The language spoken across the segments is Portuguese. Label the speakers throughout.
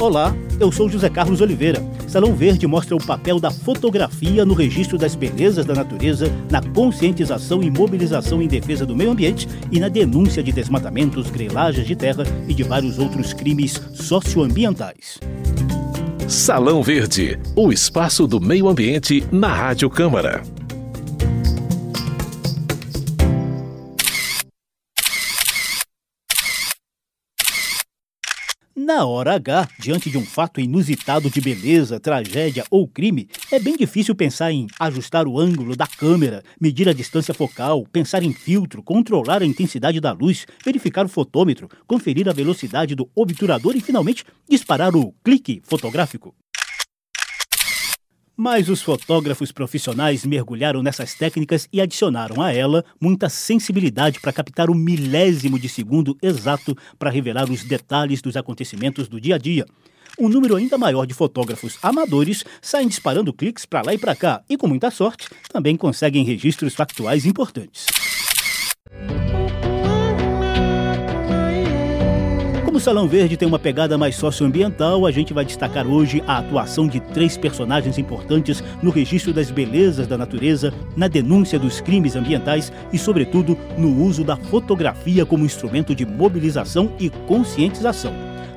Speaker 1: Olá, eu sou José Carlos Oliveira. Salão Verde mostra o papel da fotografia no registro das belezas da natureza, na conscientização e mobilização em defesa do meio ambiente e na denúncia de desmatamentos, grelagens de terra e de vários outros crimes socioambientais.
Speaker 2: Salão Verde, o espaço do meio ambiente na Rádio Câmara.
Speaker 1: Na hora H, diante de um fato inusitado de beleza, tragédia ou crime, é bem difícil pensar em ajustar o ângulo da câmera, medir a distância focal, pensar em filtro, controlar a intensidade da luz, verificar o fotômetro, conferir a velocidade do obturador e finalmente disparar o clique fotográfico. Mas os fotógrafos profissionais mergulharam nessas técnicas e adicionaram a ela muita sensibilidade para captar o milésimo de segundo exato para revelar os detalhes dos acontecimentos do dia a dia. Um número ainda maior de fotógrafos amadores saem disparando cliques para lá e para cá e, com muita sorte, também conseguem registros factuais importantes. O Salão Verde tem uma pegada mais socioambiental, a gente vai destacar hoje a atuação de três personagens importantes no registro das belezas da natureza, na denúncia dos crimes ambientais e, sobretudo, no uso da fotografia como instrumento de mobilização e conscientização.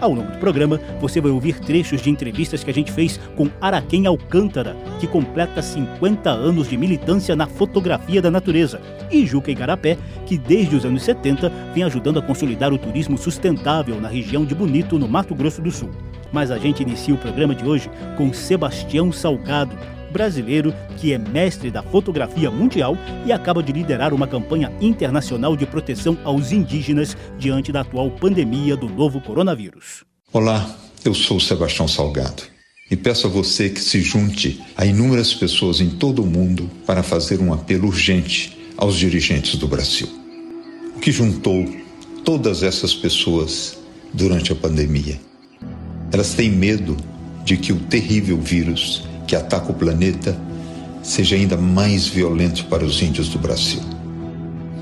Speaker 1: Ao longo do programa, você vai ouvir trechos de entrevistas que a gente fez com Araquém Alcântara, que completa 50 anos de militância na fotografia da natureza, e Juca Igarapé, que desde os anos 70 vem ajudando a consolidar o turismo sustentável na região de Bonito, no Mato Grosso do Sul. Mas a gente inicia o programa de hoje com Sebastião Salgado, brasileiro que é mestre da fotografia mundial e acaba de liderar uma campanha internacional de proteção aos indígenas diante da atual pandemia do novo coronavírus.
Speaker 3: Olá, eu sou Sebastião Salgado e peço a você que se junte a inúmeras pessoas em todo o mundo para fazer um apelo urgente aos dirigentes do Brasil. O que juntou todas essas pessoas durante a pandemia? Elas têm medo de que o terrível vírus que ataca o planeta seja ainda mais violento para os índios do Brasil.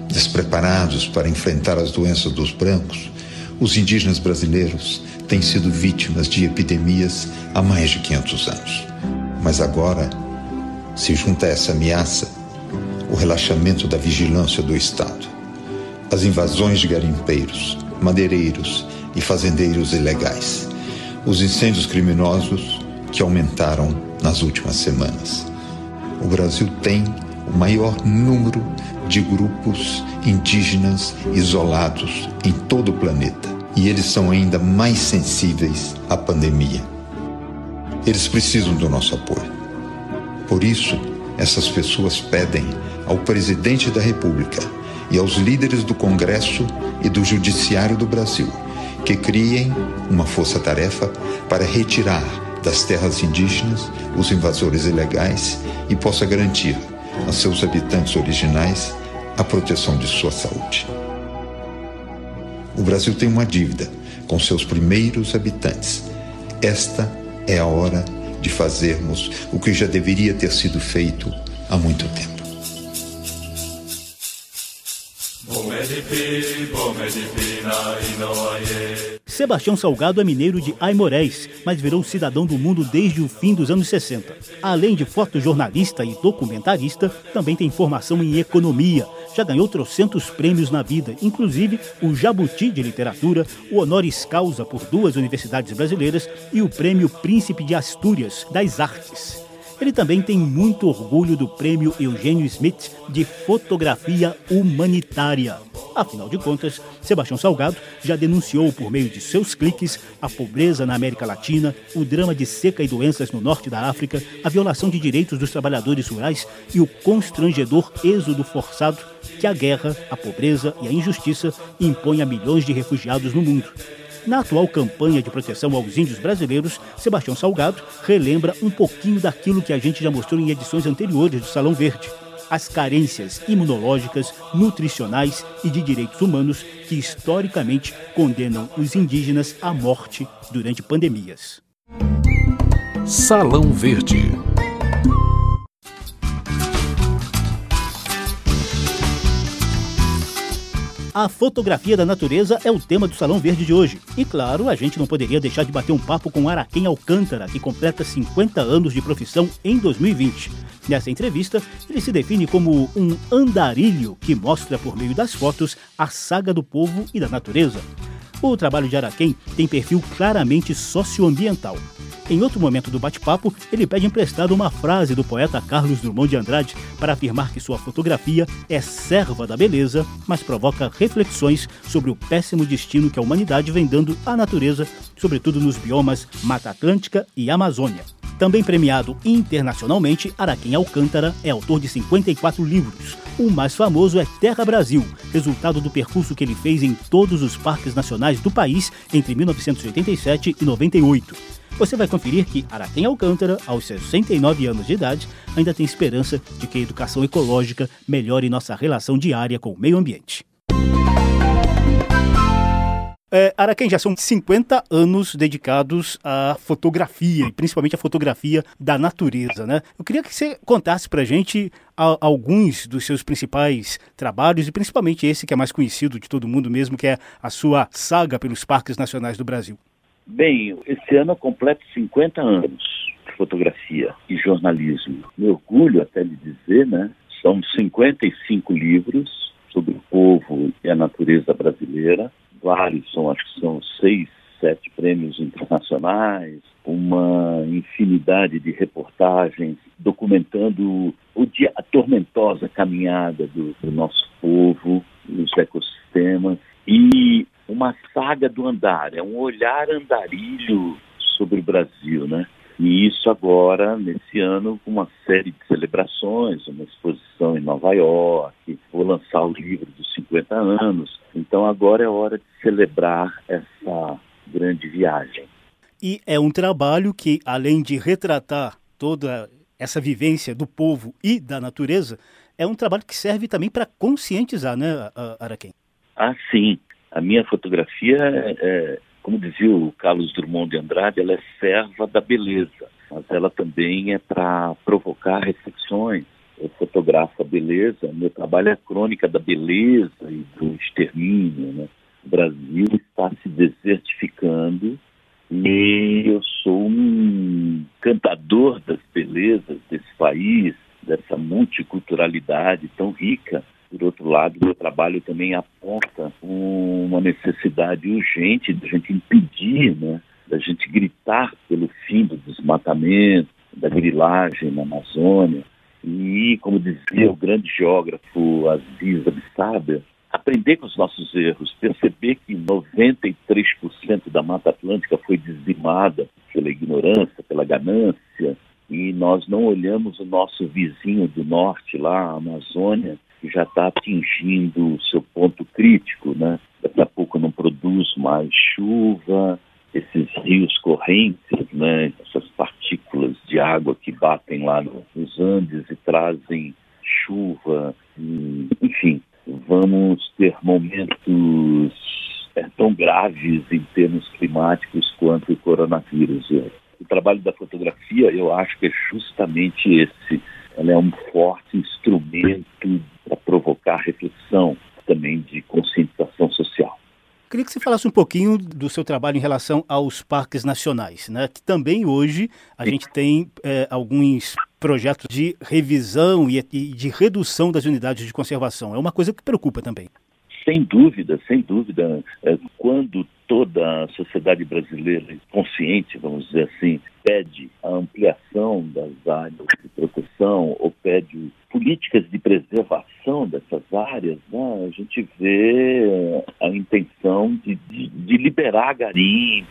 Speaker 3: Despreparados para enfrentar as doenças dos brancos, os indígenas brasileiros têm sido vítimas de epidemias há mais de 500 anos. Mas agora se junta a essa ameaça o relaxamento da vigilância do Estado, as invasões de garimpeiros, madeireiros e fazendeiros ilegais, os incêndios criminosos que aumentaram nas últimas semanas. O Brasil tem o maior número de grupos indígenas isolados em todo o planeta e eles são ainda mais sensíveis à pandemia. Eles precisam do nosso apoio. Por isso, essas pessoas pedem ao presidente da República e aos líderes do Congresso e do Judiciário do Brasil que criem uma força-tarefa para retirar das terras indígenas, os invasores ilegais e possa garantir a seus habitantes originais a proteção de sua saúde. O Brasil tem uma dívida com seus primeiros habitantes. Esta é a hora de fazermos o que já deveria ter sido feito há muito tempo.
Speaker 1: Sebastião Salgado é mineiro de Aimorés, mas virou cidadão do mundo desde o fim dos anos 60. Além de fotojornalista e documentarista, também tem formação em economia. Já ganhou trocentos prêmios na vida, inclusive o Jabuti de Literatura, o Honoris Causa por duas universidades brasileiras e o Prêmio Príncipe de Astúrias das Artes. Ele também tem muito orgulho do prêmio Eugênio Smith de Fotografia Humanitária. Afinal de contas, Sebastião Salgado já denunciou por meio de seus cliques a pobreza na América Latina, o drama de seca e doenças no norte da África, a violação de direitos dos trabalhadores rurais e o constrangedor êxodo forçado que a guerra, a pobreza e a injustiça impõem a milhões de refugiados no mundo. Na atual campanha de proteção aos índios brasileiros, Sebastião Salgado relembra um pouquinho daquilo que a gente já mostrou em edições anteriores do Salão Verde as carências imunológicas, nutricionais e de direitos humanos que historicamente condenam os indígenas à morte durante pandemias.
Speaker 2: Salão Verde
Speaker 1: A fotografia da natureza é o tema do Salão Verde de hoje. E claro, a gente não poderia deixar de bater um papo com Araquém Alcântara, que completa 50 anos de profissão em 2020. Nessa entrevista, ele se define como um andarilho que mostra por meio das fotos a saga do povo e da natureza. O trabalho de Araquém tem perfil claramente socioambiental. Em outro momento do bate-papo, ele pede emprestado uma frase do poeta Carlos Drummond de Andrade para afirmar que sua fotografia é serva da beleza, mas provoca reflexões sobre o péssimo destino que a humanidade vem dando à natureza, sobretudo nos biomas Mata Atlântica e Amazônia. Também premiado internacionalmente, Araquém Alcântara é autor de 54 livros. O mais famoso é Terra Brasil, resultado do percurso que ele fez em todos os parques nacionais do país entre 1987 e 98. Você vai conferir que Araquém Alcântara, aos 69 anos de idade, ainda tem esperança de que a educação ecológica melhore nossa relação diária com o meio ambiente. É, Araquém, já são 50 anos dedicados à fotografia, principalmente à fotografia da natureza, né? Eu queria que você contasse pra gente a, alguns dos seus principais trabalhos, e principalmente esse que é mais conhecido de todo mundo mesmo, que é a sua saga pelos parques nacionais do Brasil.
Speaker 4: Bem, esse ano eu completo 50 anos de fotografia e jornalismo. Me orgulho até de dizer, né? São 55 livros sobre o povo e a natureza brasileira. Vários são, acho que são seis, sete prêmios internacionais, uma infinidade de reportagens documentando o dia, a tormentosa caminhada do, do nosso povo, os ecossistemas e uma saga do andar, é um olhar andarilho sobre o Brasil, né? E isso agora, nesse ano, com uma série de celebrações, uma exposição em Nova York, vou lançar o livro dos 50 anos. Então agora é hora de celebrar essa grande viagem.
Speaker 1: E é um trabalho que, além de retratar toda essa vivência do povo e da natureza, é um trabalho que serve também para conscientizar, né, Araquém?
Speaker 4: Ah, sim. A minha fotografia, é, é, como dizia o Carlos Drummond de Andrade, ela é serva da beleza, mas ela também é para provocar reflexões. Eu fotografo a beleza, meu trabalho é a crônica da beleza e do extermínio. Né? O Brasil está se desertificando e eu sou um cantador das belezas desse país, dessa multiculturalidade tão rica por outro lado, meu trabalho também uma necessidade urgente de a gente impedir, né, da gente gritar pelo fim do desmatamento, da grilagem na Amazônia. E, como dizia o grande geógrafo Aziz Abissabia, aprender com os nossos erros, perceber que 93% da Mata Atlântica foi dizimada pela ignorância, pela ganância, e nós não olhamos o nosso vizinho do norte, lá, a Amazônia, já está atingindo o seu ponto crítico, né? Daqui a pouco não produz mais chuva, esses rios correntes, né? Essas partículas de água que batem lá nos Andes e trazem chuva, enfim, vamos ter momentos é, tão graves em termos climáticos quanto o coronavírus. O trabalho da fotografia, eu acho que é justamente esse. Ela é um forte instrumento para provocar reflexão, também de conscientização social.
Speaker 1: Queria que você falasse um pouquinho do seu trabalho em relação aos parques nacionais, né? Que também hoje a gente tem é, alguns projetos de revisão e de redução das unidades de conservação. É uma coisa que preocupa também.
Speaker 4: Sem dúvida, sem dúvida. É, quando toda a sociedade brasileira consciente, vamos dizer assim, pede a ampliação das áreas de proteção ou pede políticas de preservação dessas áreas, né, a gente vê a intenção de, de, de liberar garimpo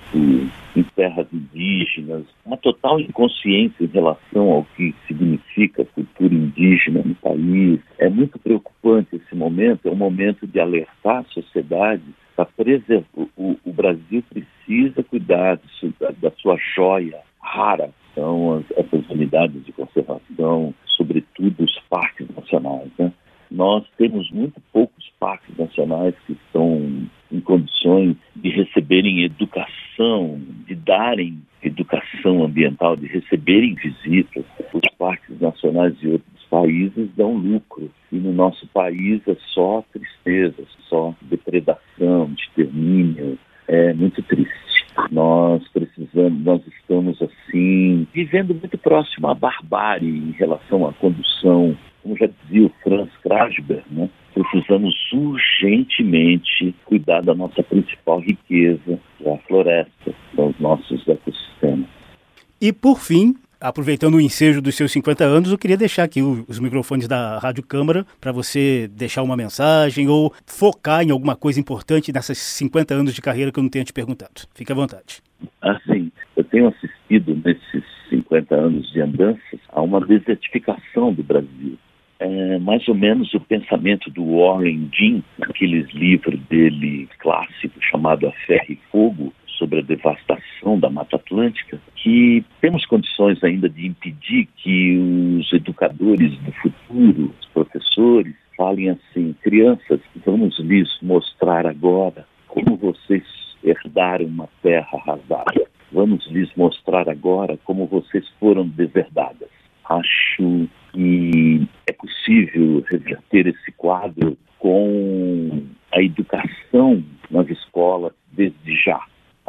Speaker 4: em terras indígenas, uma total inconsciência em relação ao que significa cultura indígena no país. É muito preocupante esse momento, é um momento de alertar a sociedade para preservar. O, o, Brasil precisa cuidar da, da sua joia rara, são as, essas unidades de conservação, sobretudo os parques nacionais. Né? Nós temos muito poucos parques nacionais que estão em condições de receberem educação, de darem educação ambiental, de receberem visitas. Os parques nacionais de outros países dão lucro e no nosso país é só tristeza, só depressão extermínio é muito triste. Nós precisamos, nós estamos assim, vivendo muito próximo à barbárie em relação à condução, como já dizia o Franz Krasberg, né? precisamos urgentemente cuidar da nossa principal riqueza, que é floresta, são os nossos ecossistemas.
Speaker 1: E por fim, aproveitando o ensejo dos seus 50 anos, eu queria deixar aqui os microfones da Rádio Câmara para você deixar uma mensagem ou focar em alguma coisa importante nessas 50 anos de carreira que eu não tenha te perguntado. Fique à vontade.
Speaker 4: Assim, eu tenho assistido nesses 50 anos de andanças a uma desertificação do Brasil. É mais ou menos o pensamento do Warren Dean, naqueles livros dele clássico chamado A Ferro e Fogo, sobre a devastação da Mata Atlântica, que temos condições ainda de impedir que os educadores do futuro, os professores, falem assim: crianças, vamos lhes mostrar agora como vocês herdaram uma terra arrasada. Vamos lhes mostrar agora como vocês foram deserdadas. Acho que é possível reverter esse quadro com a educação nas escolas desde já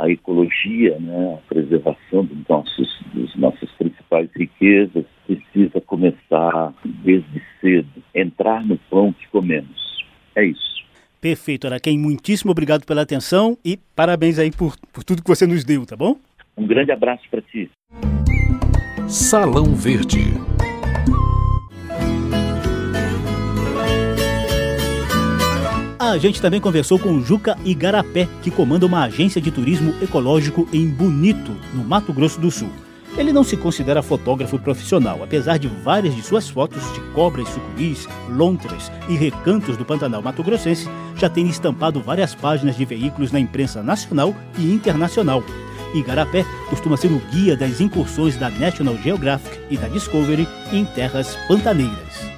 Speaker 4: a ecologia, né, a preservação dos nossos, das nossas principais riquezas, precisa começar desde cedo, entrar no pão que comemos. É isso.
Speaker 1: Perfeito, Araquém. Muitíssimo obrigado pela atenção e parabéns aí por, por tudo que você nos deu, tá bom?
Speaker 4: Um grande abraço para ti.
Speaker 2: Salão Verde.
Speaker 1: A gente também conversou com Juca Igarapé, que comanda uma agência de turismo ecológico em Bonito, no Mato Grosso do Sul. Ele não se considera fotógrafo profissional, apesar de várias de suas fotos de cobras, sucuris, lontras e recantos do Pantanal Mato Grossense já terem estampado várias páginas de veículos na imprensa nacional e internacional. Igarapé costuma ser o guia das incursões da National Geographic e da Discovery em terras pantaneiras.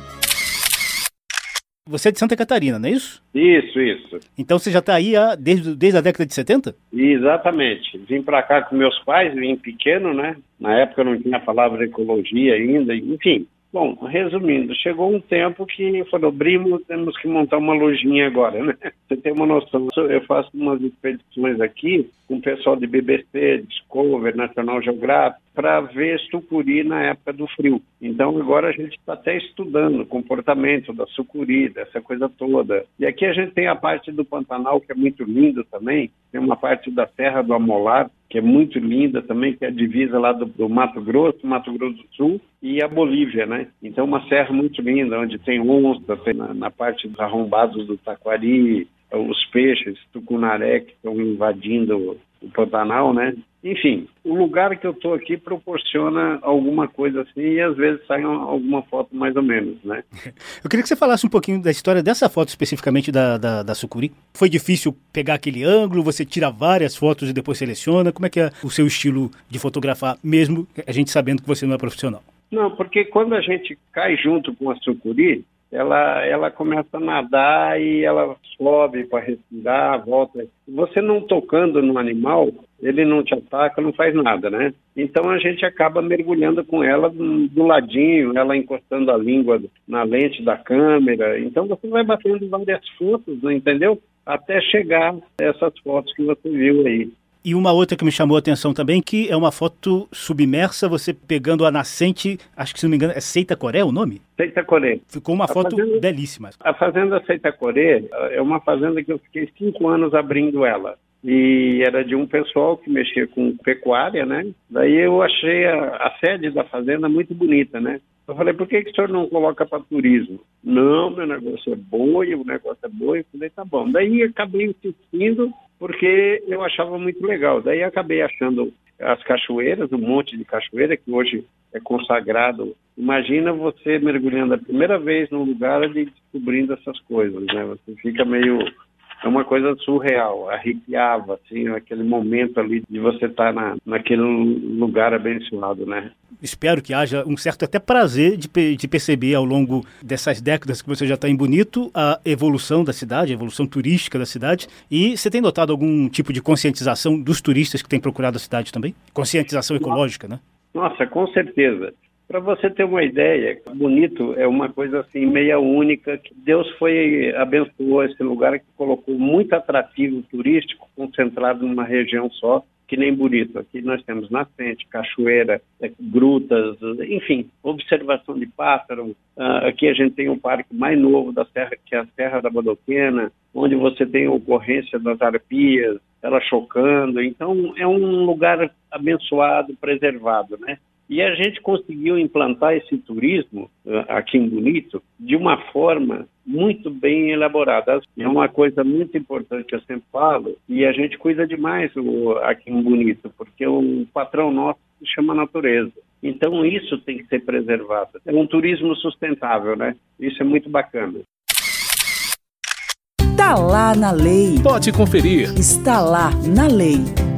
Speaker 1: Você é de Santa Catarina, não é isso?
Speaker 5: Isso, isso.
Speaker 1: Então você já está aí há, desde, desde a década de 70?
Speaker 5: Exatamente. Vim para cá com meus pais, vim pequeno, né? Na época não tinha a palavra ecologia ainda, enfim. Bom, resumindo, chegou um tempo que falou, Brimo, temos que montar uma lojinha agora, né? Você tem uma noção, eu faço umas expedições aqui com o pessoal de BBC, Discover, National Geographic, para ver sucuri na época do frio. Então agora a gente está até estudando o comportamento da sucuri, dessa coisa toda. E aqui a gente tem a parte do Pantanal, que é muito lindo também, tem uma parte da Serra do Amolar, que é muito linda também, que é a divisa lá do, do, Mato Grosso, Mato Grosso do Sul e a Bolívia, né? Então uma serra muito linda, onde tem onça, tem na, na parte dos arrombados do Taquari, os peixes, tucunaré, que estão invadindo o Pantanal, né? Enfim, o lugar que eu estou aqui proporciona alguma coisa assim e às vezes sai alguma foto mais ou menos, né?
Speaker 1: Eu queria que você falasse um pouquinho da história dessa foto especificamente da, da, da sucuri. Foi difícil pegar aquele ângulo? Você tira várias fotos e depois seleciona? Como é que é o seu estilo de fotografar, mesmo a gente sabendo que você não é profissional?
Speaker 5: Não, porque quando a gente cai junto com a sucuri, ela, ela começa a nadar e ela sobe para respirar, volta. Você não tocando no animal, ele não te ataca, não faz nada, né? Então a gente acaba mergulhando com ela do ladinho, ela encostando a língua na lente da câmera. Então você vai batendo várias fotos, entendeu? Até chegar essas fotos que você viu aí.
Speaker 1: E uma outra que me chamou a atenção também, que é uma foto submersa, você pegando a nascente, acho que se não me engano, é Seita Coré o nome?
Speaker 5: Seita Coré.
Speaker 1: Ficou uma a foto fazenda, belíssima.
Speaker 5: A fazenda Seita Coré é uma fazenda que eu fiquei cinco anos abrindo ela. E era de um pessoal que mexia com pecuária, né? Daí eu achei a, a sede da fazenda muito bonita, né? Eu falei, por que, que o senhor não coloca para turismo? Não, meu negócio é boi, o negócio é boi. Eu falei, tá bom. Daí acabei insistindo porque eu achava muito legal. Daí acabei achando as cachoeiras, um monte de cachoeira que hoje é consagrado. Imagina você mergulhando a primeira vez num lugar e descobrindo essas coisas, né? Você fica meio é uma coisa surreal, arrepiava, assim, aquele momento ali de você estar tá na, naquele lugar abençoado, né?
Speaker 1: Espero que haja um certo até prazer de, de perceber ao longo dessas décadas que você já está em Bonito a evolução da cidade, a evolução turística da cidade. E você tem notado algum tipo de conscientização dos turistas que têm procurado a cidade também? Conscientização ecológica, né?
Speaker 5: Nossa, com certeza. Para você ter uma ideia, bonito é uma coisa assim meia única que Deus foi abençoou esse lugar que colocou muito atrativo turístico concentrado numa região só que nem bonito. Aqui nós temos nascente, cachoeira, é, grutas, enfim, observação de pássaro. Uh, aqui a gente tem um parque mais novo da serra, que é a Serra da Badoquena, onde você tem ocorrência das arpias, ela chocando. Então, é um lugar abençoado, preservado, né? E a gente conseguiu implantar esse turismo uh, aqui em Bonito de uma forma muito bem elaborada. É uma coisa muito importante, eu sempre falo, e a gente cuida demais aqui em Bonito, porque o patrão nosso se chama natureza. Então isso tem que ser preservado. É um turismo sustentável, né? Isso é muito bacana.
Speaker 2: Está lá na lei. Pode conferir.
Speaker 1: Está lá na lei.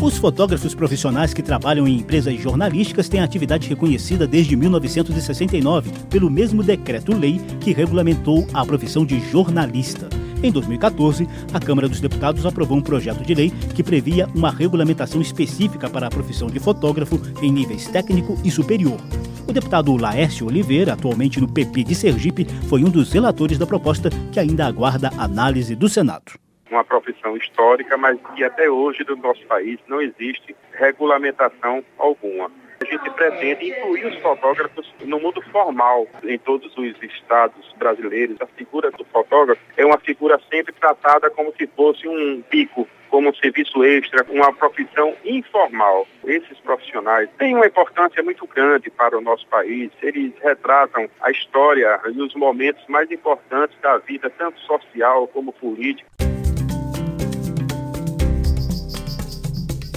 Speaker 1: Os fotógrafos profissionais que trabalham em empresas jornalísticas têm atividade reconhecida desde 1969 pelo mesmo decreto-lei que regulamentou a profissão de jornalista. Em 2014, a Câmara dos Deputados aprovou um projeto de lei que previa uma regulamentação específica para a profissão de fotógrafo em níveis técnico e superior. O deputado Laércio Oliveira, atualmente no PP de Sergipe, foi um dos relatores da proposta que ainda aguarda análise do Senado
Speaker 6: uma profissão histórica, mas que até hoje no nosso país não existe regulamentação alguma. A gente pretende incluir os fotógrafos no mundo formal em todos os estados brasileiros. A figura do fotógrafo é uma figura sempre tratada como se fosse um pico, como um serviço extra, uma profissão informal. Esses profissionais têm uma importância muito grande para o nosso país. Eles retratam a história e os momentos mais importantes da vida, tanto social como política.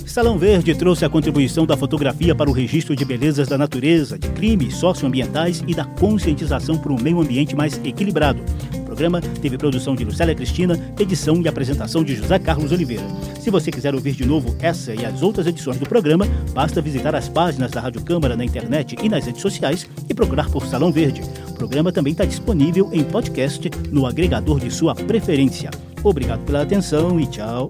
Speaker 1: Salão Verde trouxe a contribuição da fotografia para o registro de belezas da natureza, de crimes socioambientais e da conscientização para um meio ambiente mais equilibrado. O programa teve produção de Lucélia Cristina, edição e apresentação de José Carlos Oliveira. Se você quiser ouvir de novo essa e as outras edições do programa, basta visitar as páginas da Rádio Câmara na internet e nas redes sociais e procurar por Salão Verde. O programa também está disponível em podcast no agregador de sua preferência. Obrigado pela atenção e tchau.